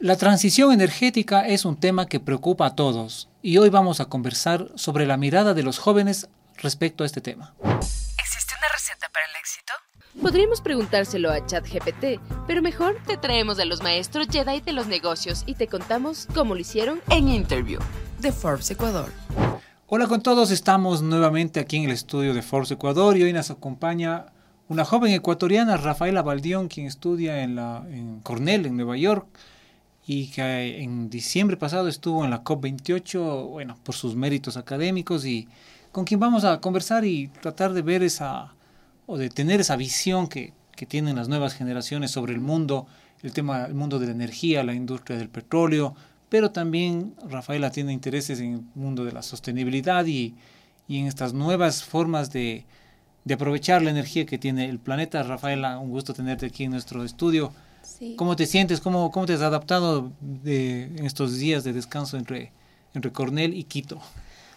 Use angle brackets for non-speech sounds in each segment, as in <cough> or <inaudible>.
La transición energética es un tema que preocupa a todos y hoy vamos a conversar sobre la mirada de los jóvenes respecto a este tema. ¿Existe una receta para el éxito? Podríamos preguntárselo a ChatGPT, pero mejor te traemos a los maestros Jedi de los negocios y te contamos cómo lo hicieron En Interview de Forbes Ecuador. Hola con todos, estamos nuevamente aquí en el estudio de Forbes Ecuador y hoy nos acompaña una joven ecuatoriana, Rafaela Baldión, quien estudia en, la, en Cornell, en Nueva York y que en diciembre pasado estuvo en la COP28, bueno, por sus méritos académicos y con quien vamos a conversar y tratar de ver esa, o de tener esa visión que, que tienen las nuevas generaciones sobre el mundo, el tema, el mundo de la energía, la industria del petróleo, pero también Rafaela tiene intereses en el mundo de la sostenibilidad y, y en estas nuevas formas de, de aprovechar la energía que tiene el planeta. Rafaela, un gusto tenerte aquí en nuestro estudio. ¿Cómo te sientes? ¿Cómo, cómo te has adaptado de, en estos días de descanso entre, entre Cornell y Quito?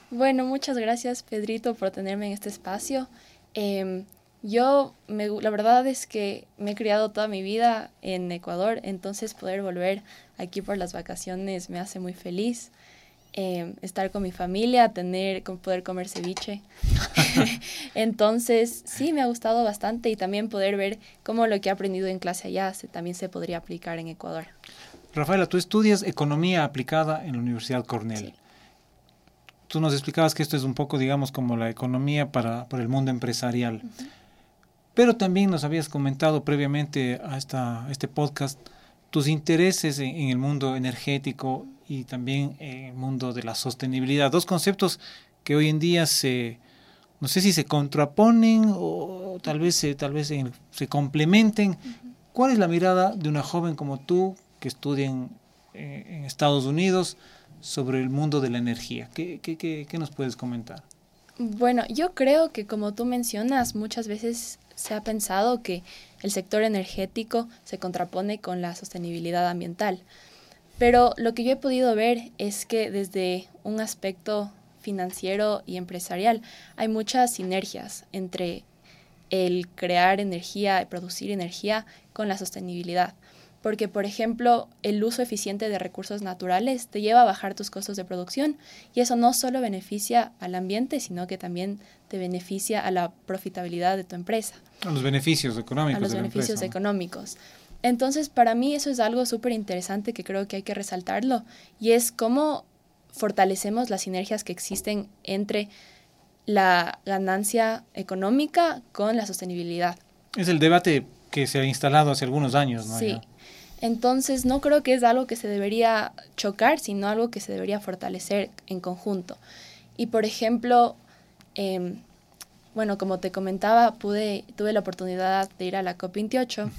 Bueno, muchas gracias Pedrito por tenerme en este espacio. Eh, yo, me, la verdad es que me he criado toda mi vida en Ecuador, entonces poder volver aquí por las vacaciones me hace muy feliz. Eh, estar con mi familia, tener, poder comer ceviche. <laughs> <laughs> Entonces, sí, me ha gustado bastante y también poder ver cómo lo que he aprendido en clase allá se, también se podría aplicar en Ecuador. Rafaela, tú estudias economía aplicada en la Universidad Cornell. Sí. Tú nos explicabas que esto es un poco, digamos, como la economía para, para el mundo empresarial. Uh -huh. Pero también nos habías comentado previamente a, esta, a este podcast tus intereses en, en el mundo energético y también en el mundo de la sostenibilidad. Dos conceptos que hoy en día se, no sé si se contraponen o, tal vez, se, tal vez se, se complementen. Uh -huh. ¿Cuál es la mirada de una joven como tú que estudia en, en Estados Unidos sobre el mundo de la energía? ¿Qué, qué, qué, qué nos puedes comentar? Bueno, yo creo que como tú mencionas, muchas veces se ha pensado que el sector energético se contrapone con la sostenibilidad ambiental. Pero lo que yo he podido ver es que desde un aspecto financiero y empresarial hay muchas sinergias entre el crear energía y producir energía con la sostenibilidad. Porque, por ejemplo, el uso eficiente de recursos naturales te lleva a bajar tus costos de producción y eso no solo beneficia al ambiente, sino que también te beneficia a la profitabilidad de tu empresa. A los beneficios económicos. A los beneficios empresa, económicos. Entonces, para mí eso es algo súper interesante que creo que hay que resaltarlo y es cómo fortalecemos las sinergias que existen entre la ganancia económica con la sostenibilidad. Es el debate que se ha instalado hace algunos años, ¿no? Sí. Entonces, no creo que es algo que se debería chocar, sino algo que se debería fortalecer en conjunto. Y, por ejemplo, eh, bueno, como te comentaba, pude, tuve la oportunidad de ir a la COP28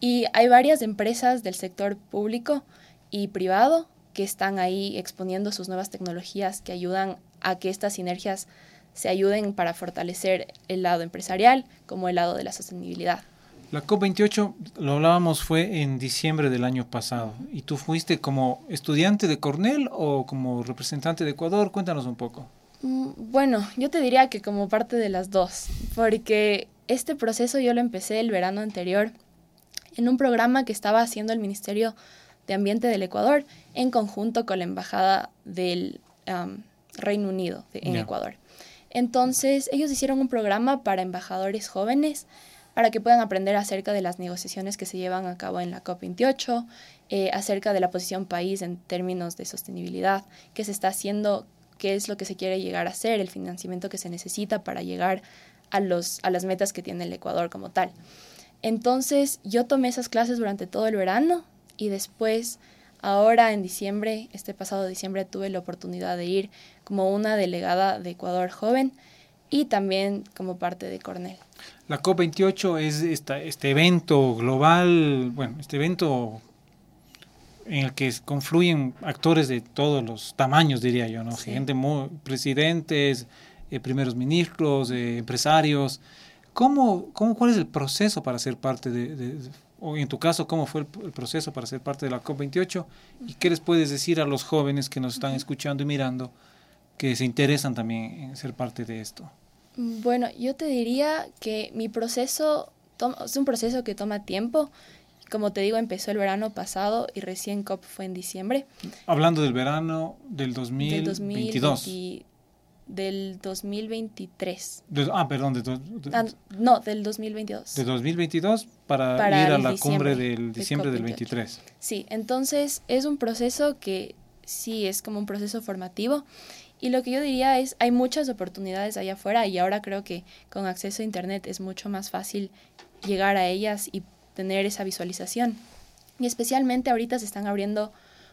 y hay varias empresas del sector público y privado que están ahí exponiendo sus nuevas tecnologías que ayudan a que estas sinergias se ayuden para fortalecer el lado empresarial como el lado de la sostenibilidad. La COP28, lo hablábamos, fue en diciembre del año pasado. ¿Y tú fuiste como estudiante de Cornell o como representante de Ecuador? Cuéntanos un poco. Bueno, yo te diría que como parte de las dos, porque este proceso yo lo empecé el verano anterior en un programa que estaba haciendo el Ministerio de Ambiente del Ecuador en conjunto con la Embajada del um, Reino Unido de, en yeah. Ecuador. Entonces, ellos hicieron un programa para embajadores jóvenes para que puedan aprender acerca de las negociaciones que se llevan a cabo en la COP28, eh, acerca de la posición país en términos de sostenibilidad, qué se está haciendo, qué es lo que se quiere llegar a hacer, el financiamiento que se necesita para llegar a, los, a las metas que tiene el Ecuador como tal. Entonces yo tomé esas clases durante todo el verano y después, ahora en diciembre, este pasado diciembre, tuve la oportunidad de ir como una delegada de Ecuador joven y también como parte de Cornell. La COP28 es esta, este evento global, bueno, este evento en el que confluyen actores de todos los tamaños, diría yo, ¿no? Sí. Gente muy, presidentes, eh, primeros ministros, eh, empresarios. ¿Cómo, cómo, ¿Cuál es el proceso para ser parte de, de, de, o en tu caso, cómo fue el, el, proceso para ser parte de la COP28? ¿Y qué les puedes decir a los jóvenes que nos están escuchando y mirando que se interesan también en ser parte de esto? Bueno, yo te diría que mi proceso es un proceso que toma tiempo. como te digo, empezó el verano pasado y recién COP fue en diciembre. Hablando del verano del 2022. Del 2020, del 2023. De- ah, perdón, de, Ah, no, del 2022. de 2022 para, Para ir a la cumbre del de diciembre del COP28. 23. Sí, entonces es un proceso que sí es como un proceso formativo. Y lo que yo diría es, hay muchas oportunidades allá afuera y ahora creo que con acceso a Internet es mucho más fácil llegar a ellas y tener esa visualización. Y especialmente ahorita se están abriendo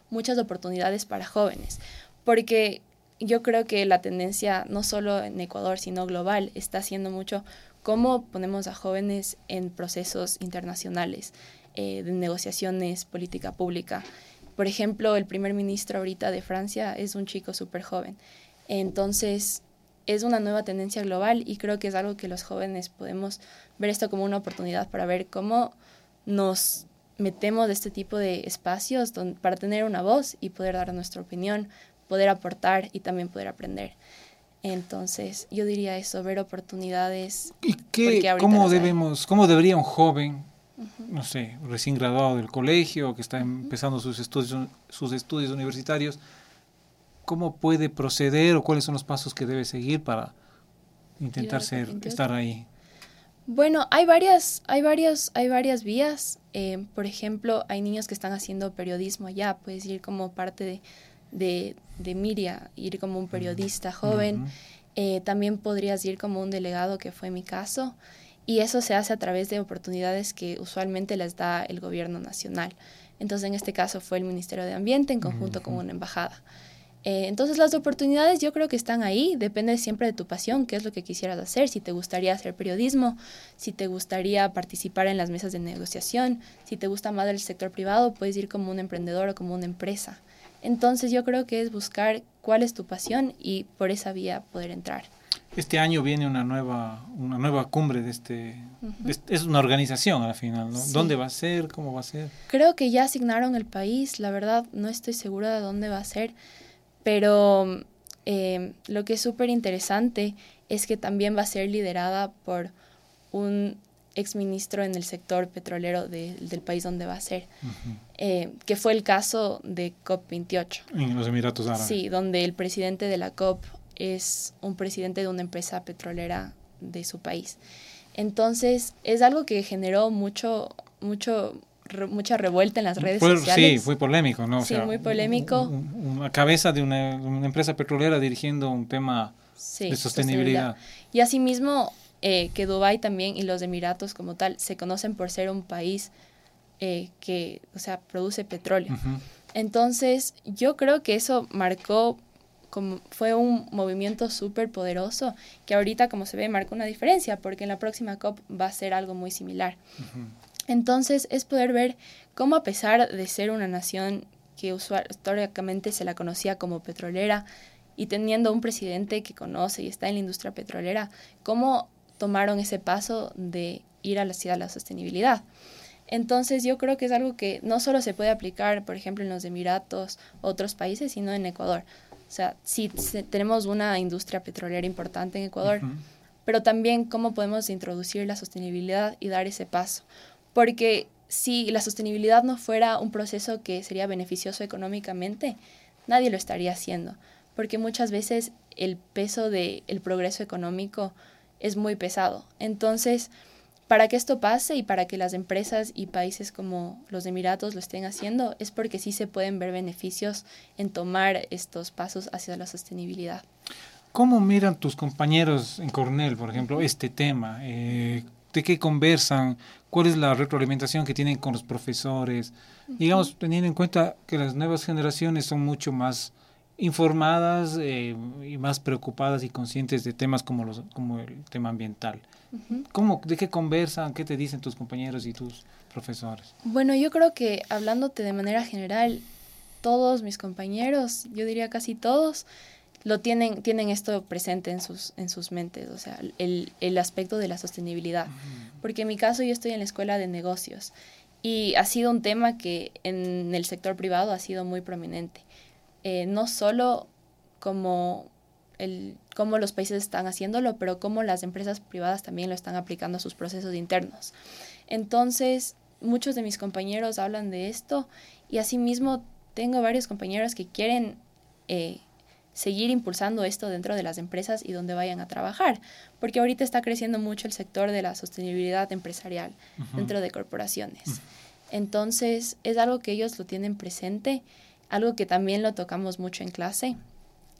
muchas oportunidades para jóvenes, porque yo creo que la tendencia, no solo en Ecuador, sino global, está haciendo mucho cómo ponemos a jóvenes en procesos internacionales eh, de negociaciones, política pública. Por ejemplo, el primer ministro ahorita de Francia es un chico súper joven. Entonces, es una nueva tendencia global y creo que es algo que los jóvenes podemos ver esto como una oportunidad para ver cómo nos metemos de este tipo de espacios para tener una voz y poder dar nuestra opinión, poder aportar y también poder aprender. Entonces, yo diría eso, ver oportunidades. ¿Y qué, cómo hay. debemos, cómo debería un joven, no sé, recién graduado del colegio, que está empezando sus estudios, sus estudios universitarios, cómo puede proceder o cuáles son los pasos que debe seguir para intentar ser, COP28? estar ahí? Bueno, hay varias, hay varias, hay varias vías. Eh, por ejemplo, hay niños que están haciendo periodismo ya, puedes ir como parte de, de, de Miria, ir como un periodista joven. Eh, también podrías ir como un delegado, que fue mi caso, y eso se hace a través de oportunidades que usualmente les da el gobierno nacional. Entonces, en este caso fue el Ministerio de Ambiente en conjunto con una embajada. Eh, entonces, las oportunidades yo creo que están ahí, depende siempre de tu pasión, qué es lo que quisieras hacer, si te gustaría hacer periodismo, si te gustaría participar en las mesas de negociación, si te gusta más el sector privado, puedes ir como un emprendedor o como una empresa. Entonces, yo creo que es buscar cuál es tu pasión y por esa vía poder entrar. Este año viene una nueva, una nueva cumbre de este, de este- es una organización al final, ¿no? Sí. ¿Dónde va a ser? ¿Cómo va a ser? Creo que ya asignaron el país, la verdad no estoy segura de dónde va a ser, pero eh, lo que es súper interesante es que también va a ser liderada por un exministro en el sector petrolero de- del país donde va a ser, eh, que fue el caso de COP28. En los Emiratos Árabes. Sí, donde el presidente de la COP es un presidente de una empresa petrolera de su país. Entonces, es algo que generó mucho, mucho, re- mucha revuelta en las redes Fue- sociales. Sí, fue polémico, ¿no? O Sí, sea, muy polémico. un- un- Una cabeza de una, una empresa petrolera dirigiendo un tema Sí, de sostenibilidad. Y asimismo, eh, que Dubái también y los Emiratos como tal se conocen por ser un país eh, que, o sea, produce petróleo. Entonces, yo creo que eso marcó, como fue un movimiento súper poderoso, que ahorita, como se ve, marca una diferencia, porque en la próxima COP va a ser algo muy similar. Entonces, es poder ver cómo a pesar de ser una nación que usual- históricamente se la conocía como petrolera, y teniendo un presidente que conoce y está en la industria petrolera, cómo tomaron ese paso de ir a la ciudad de la sostenibilidad. Entonces yo creo que es algo que no solo se puede aplicar, por ejemplo, en los Emiratos, otros países, sino en Ecuador. O sea, sí se- tenemos una industria petrolera importante en Ecuador, pero también cómo podemos introducir la sostenibilidad y dar ese paso. Porque si la sostenibilidad no fuera un proceso que sería beneficioso económicamente, nadie lo estaría haciendo. Porque muchas veces el peso del progreso económico es muy pesado. Entonces, para que esto pase y para que las empresas y países como los Emiratos lo estén haciendo, es porque sí se pueden ver beneficios en tomar estos pasos hacia la sostenibilidad. ¿Cómo miran tus compañeros en Cornell, por ejemplo, este tema? Eh, ¿De qué conversan? ¿Cuál es la retroalimentación que tienen con los profesores? Digamos, teniendo en cuenta que las nuevas generaciones son mucho más informadas eh, y más preocupadas y conscientes de temas como, los, como el tema ambiental. ¿Cómo, ¿De qué conversan? ¿Qué te dicen tus compañeros y tus profesores? Bueno, yo creo que hablándote de manera general, todos mis compañeros, yo diría casi todos, lo tienen, tienen esto presente en sus, en sus mentes, o sea, el, el aspecto de la sostenibilidad. Porque en mi caso yo estoy en la escuela de negocios y ha sido un tema que en el sector privado ha sido muy prominente. Eh, no solo como, el, cómo los países están haciéndolo, pero cómo las empresas privadas también lo están aplicando a sus procesos internos. Entonces, muchos de mis compañeros hablan de esto y asimismo tengo varios compañeros que quieren eh, seguir impulsando esto dentro de las empresas y donde vayan a trabajar, porque ahorita está creciendo mucho el sector de la sostenibilidad empresarial dentro de corporaciones. Entonces, es algo que ellos lo tienen presente, algo que también lo tocamos mucho en clase.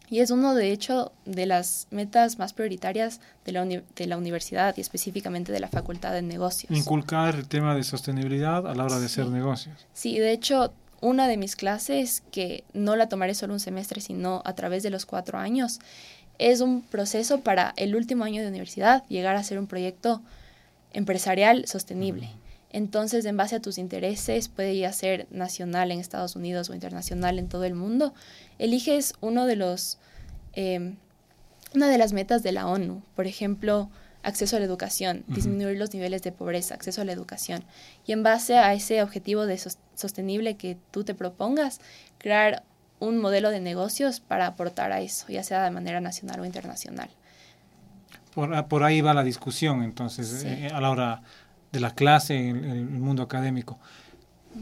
Y es uno, de hecho, de las metas más prioritarias de la, de la universidad y específicamente de la Facultad de Negocios. Inculcar el tema de sostenibilidad a la hora de hacer negocios. Sí, de hecho, una de mis clases, que no la tomaré solo un semestre, sino a través de los cuatro años, es un proceso para el último año de universidad llegar a ser un proyecto empresarial sostenible. Entonces, en base a tus intereses, puede ya ser nacional en Estados Unidos o internacional en todo el mundo, eliges uno de los, em, una de las metas de la ONU. Por ejemplo, acceso a la educación, disminuir los niveles de pobreza, acceso a la educación. Y en base a ese objetivo de sostenible que tú te propongas, crear un modelo de negocios para aportar a eso, ya sea de manera nacional o internacional. Por, ah, por ahí va la discusión, entonces, eh, a la hora de la clase, en el, mundo académico.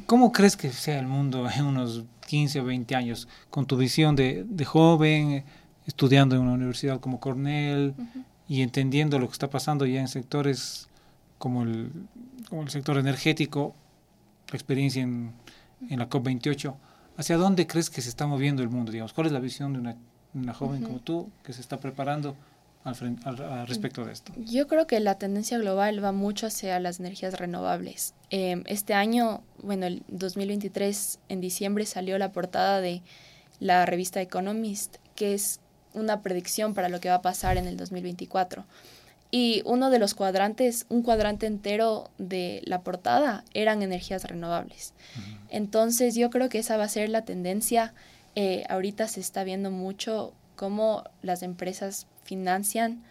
¿Cómo crees que sea el mundo en unos 15 o 20 años, con tu visión de, de joven, estudiando en una universidad como Cornell, y entendiendo lo que está pasando ya en sectores como el, como el sector energético, la experiencia en, en la COP28, ¿hacia dónde crees que se está moviendo el mundo? Digamos? ¿Cuál es la visión de una, una joven como tú que se está preparando al, al, respecto de esto? Yo creo que la tendencia global va mucho hacia las energías renovables. Eh, este año, bueno, el 2023, en diciembre, salió la portada de la revista Economist, que es una predicción para lo que va a pasar en el 2024. Y uno de los cuadrantes, un cuadrante entero de la portada, eran energías renovables. Entonces yo creo que esa va a ser la tendencia. Eh, ahorita se está viendo mucho cómo las empresas financian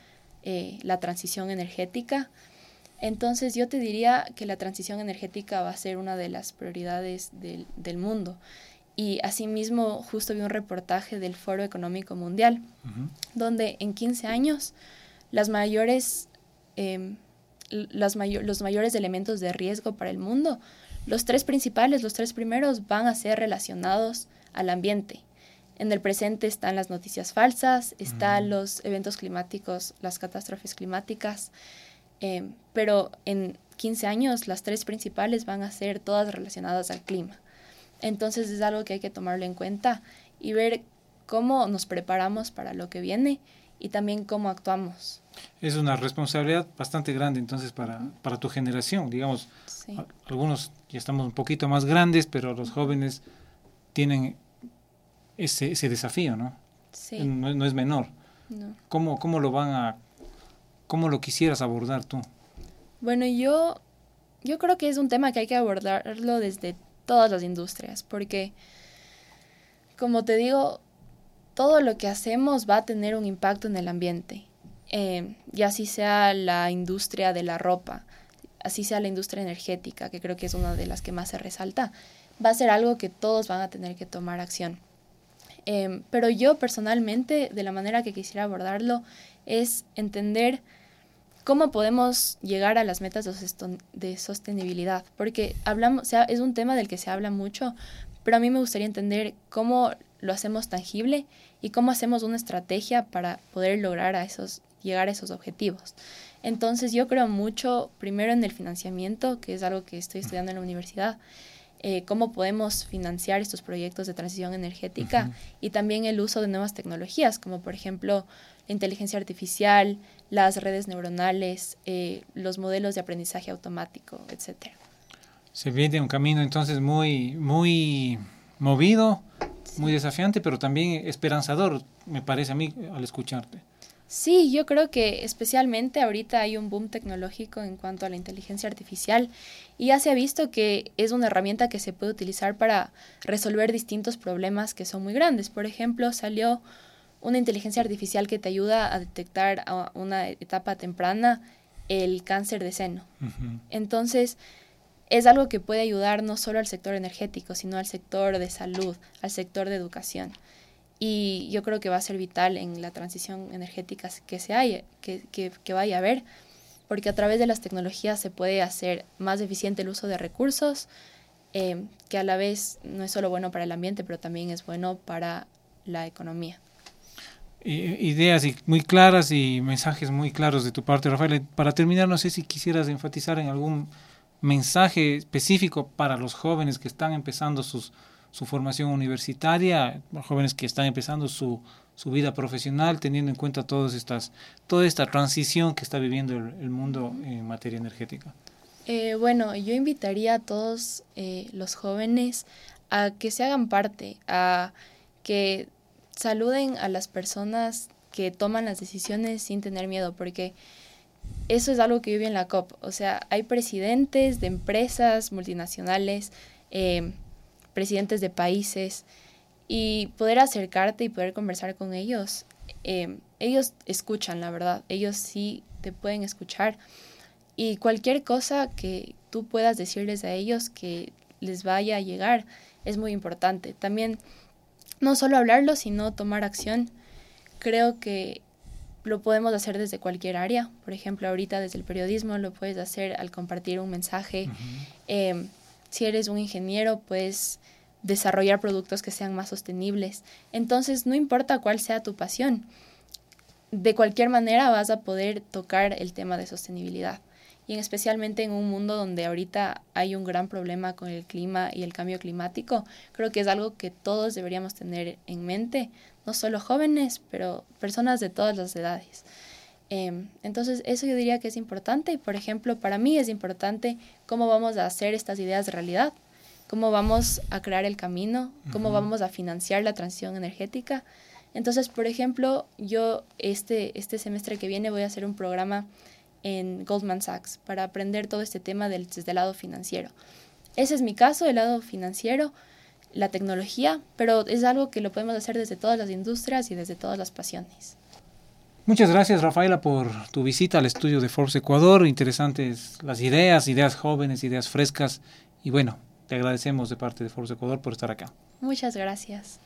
eh, la transición energética. Entonces yo te diría que la transición energética va a ser una de las prioridades del, del mundo. Y asimismo, justo vi un reportaje del Foro Económico Mundial, donde en 15 años las mayores, em, las los mayores elementos de riesgo para el mundo, los tres principales, los tres primeros, van a ser relacionados al ambiente. En el presente están las noticias falsas, están los eventos climáticos, las catástrofes climáticas, em, pero en 15 años las tres principales van a ser todas relacionadas al clima. Entonces es algo que hay que tomarlo en cuenta y ver cómo nos preparamos para lo que viene y también cómo actuamos. Es una responsabilidad bastante grande entonces para, para tu generación, digamos. Algunos ya estamos un poquito más grandes, pero los jóvenes tienen ese, ese desafío, ¿no? Sí. No, no es menor. No. ¿Cómo, ¿Cómo lo van a, cómo lo quisieras abordar tú? Bueno, yo, yo creo que es un tema que hay que abordarlo desde todas las industrias, porque, como te digo, todo lo que hacemos va a tener un impacto en el ambiente, eh, y así sea la industria de la ropa, así sea la industria energética, que creo que es una de las que más se resalta, va a ser algo que todos van a tener que tomar acción. Eh, pero yo personalmente, de la manera que quisiera abordarlo, es entender cómo podemos llegar a las metas de sostenibilidad, porque hablamos, sea, es un tema del que se habla mucho, pero a mí me gustaría entender cómo lo hacemos tangible y cómo hacemos una estrategia para poder lograr a esos, llegar a esos objetivos. Entonces yo creo mucho primero en el financiamiento, que es algo que estoy estudiando en la universidad, eh, cómo podemos financiar estos proyectos de transición energética y también el uso de nuevas tecnologías, como por ejemplo la inteligencia artificial, las redes neuronales, eh, los modelos de aprendizaje automático, etc. Se viene un camino entonces muy, muy movido, muy desafiante, pero también esperanzador, me parece a mí, al escucharte. Sí, yo creo que especialmente ahorita hay un boom tecnológico en cuanto a la inteligencia artificial y ya se ha visto que es una herramienta que se puede utilizar para resolver distintos problemas que son muy grandes. Por ejemplo, salió una inteligencia artificial que te ayuda a detectar a una etapa temprana el cáncer de seno. Entonces, es algo que puede ayudar no solo al sector energético, sino al sector de salud, al sector de educación. Y yo creo que va a ser vital en la transición energética que, se haya, que, que, vaya a haber, porque a través de las tecnologías se puede hacer más eficiente el uso de recursos, eh, que a la vez no es solo bueno para el ambiente, pero también es bueno para la economía. Ideas muy claras y mensajes muy claros de tu parte, Rafael. Para terminar, no sé si quisieras enfatizar en algún mensaje específico para los jóvenes que están empezando sus, su formación universitaria, jóvenes que están empezando su, su vida profesional, teniendo en cuenta todas estas, toda esta transición que está viviendo el, mundo en materia energética? Eh, bueno, yo invitaría a todos eh, los jóvenes a que se hagan parte, a que saluden a las personas que toman las decisiones sin tener miedo, porque eso es algo que vive en la COP. O sea, hay presidentes de empresas multinacionales, eh, presidentes de países, y poder acercarte y poder conversar con ellos. Eh, ellos escuchan, la verdad, ellos sí te pueden escuchar. Y cualquier cosa que tú puedas decirles a ellos que les vaya a llegar es muy importante. También no solo hablarlo, sino tomar acción. Creo que lo podemos hacer desde cualquier área. Por ejemplo, ahorita desde el periodismo lo puedes hacer al compartir un mensaje. Em, si eres un ingeniero, puedes desarrollar productos que sean más sostenibles. Entonces, no importa cuál sea tu pasión, de cualquier manera vas a poder tocar el tema de sostenibilidad. Y especialmente en un mundo donde ahorita hay un gran problema con el clima y el cambio climático, creo que es algo que todos deberíamos tener en mente, no solo jóvenes, pero personas de todas las edades. Em, entonces, eso yo diría que es importante y, por ejemplo, para mí es importante cómo vamos a hacer estas ideas de realidad cómo vamos a crear el camino, cómo vamos a financiar la transición energética. Entonces, por ejemplo, yo este, este semestre que viene voy a hacer un programa en Goldman Sachs para aprender todo este tema del, desde el lado financiero. Ese es mi caso, el lado financiero, la tecnología, pero es algo que lo podemos hacer desde todas las industrias y desde todas las pasiones. Muchas gracias Rafaela por tu visita al estudio de Forbes Ecuador. Interesantes las ideas, ideas jóvenes, ideas frescas. Y bueno, te agradecemos de parte de Forbes Ecuador por estar acá. Muchas gracias.